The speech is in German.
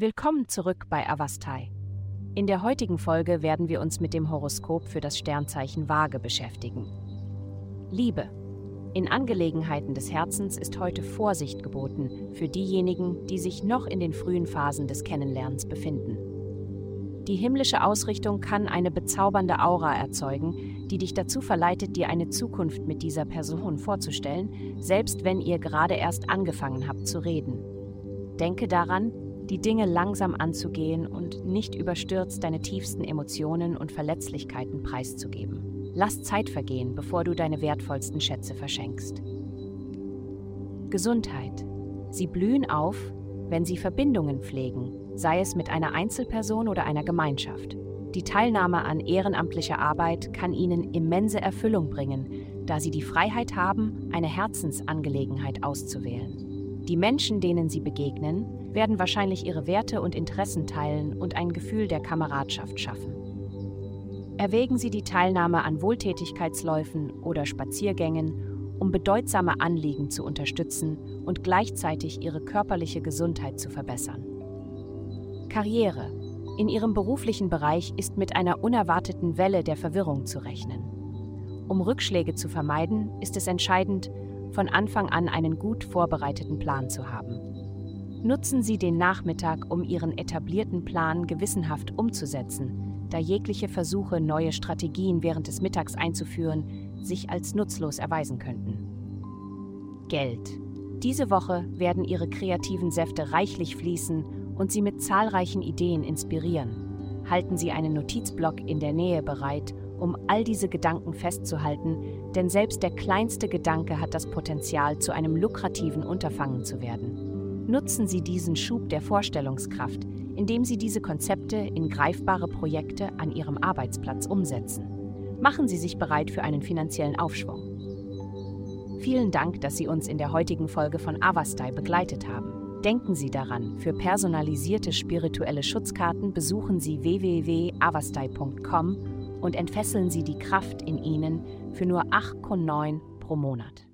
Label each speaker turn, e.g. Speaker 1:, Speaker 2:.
Speaker 1: Willkommen zurück bei Avastai. In der heutigen Folge werden wir uns mit dem Horoskop für das Sternzeichen Waage beschäftigen. Liebe. In Angelegenheiten des Herzens ist heute Vorsicht geboten für diejenigen, die sich noch in den frühen Phasen des Kennenlernens befinden. Die himmlische Ausrichtung kann eine bezaubernde Aura erzeugen, die dich dazu verleitet, dir eine Zukunft mit dieser Person vorzustellen, selbst wenn ihr gerade erst angefangen habt zu reden. Denke daran, die Dinge langsam anzugehen und nicht überstürzt deine tiefsten Emotionen und Verletzlichkeiten preiszugeben. Lass Zeit vergehen, bevor du deine wertvollsten Schätze verschenkst. Gesundheit. Sie blühen auf, wenn sie Verbindungen pflegen, sei es mit einer Einzelperson oder einer Gemeinschaft. Die Teilnahme an ehrenamtlicher Arbeit kann ihnen immense Erfüllung bringen, da sie die Freiheit haben, eine Herzensangelegenheit auszuwählen. Die Menschen, denen sie begegnen, werden wahrscheinlich ihre Werte und Interessen teilen und ein Gefühl der Kameradschaft schaffen. Erwägen Sie die Teilnahme an Wohltätigkeitsläufen oder Spaziergängen, um bedeutsame Anliegen zu unterstützen und gleichzeitig Ihre körperliche Gesundheit zu verbessern. Karriere. In Ihrem beruflichen Bereich ist mit einer unerwarteten Welle der Verwirrung zu rechnen. Um Rückschläge zu vermeiden, ist es entscheidend, von Anfang an einen gut vorbereiteten Plan zu haben. Nutzen Sie den Nachmittag, um Ihren etablierten Plan gewissenhaft umzusetzen, da jegliche Versuche, neue Strategien während des Mittags einzuführen, sich als nutzlos erweisen könnten. Geld. Diese Woche werden Ihre kreativen Säfte reichlich fließen und Sie mit zahlreichen Ideen inspirieren. Halten Sie einen Notizblock in der Nähe bereit, um all diese Gedanken festzuhalten, denn selbst der kleinste Gedanke hat das Potenzial, zu einem lukrativen Unterfangen zu werden. Nutzen Sie diesen Schub der Vorstellungskraft, indem Sie diese Konzepte in greifbare Projekte an Ihrem Arbeitsplatz umsetzen. Machen Sie sich bereit für einen finanziellen Aufschwung. Vielen Dank, dass Sie uns in der heutigen Folge von Avastai begleitet haben. Denken Sie daran, für personalisierte spirituelle Schutzkarten besuchen Sie www.avastai.com und entfesseln Sie die Kraft in Ihnen für nur 8,9 pro Monat.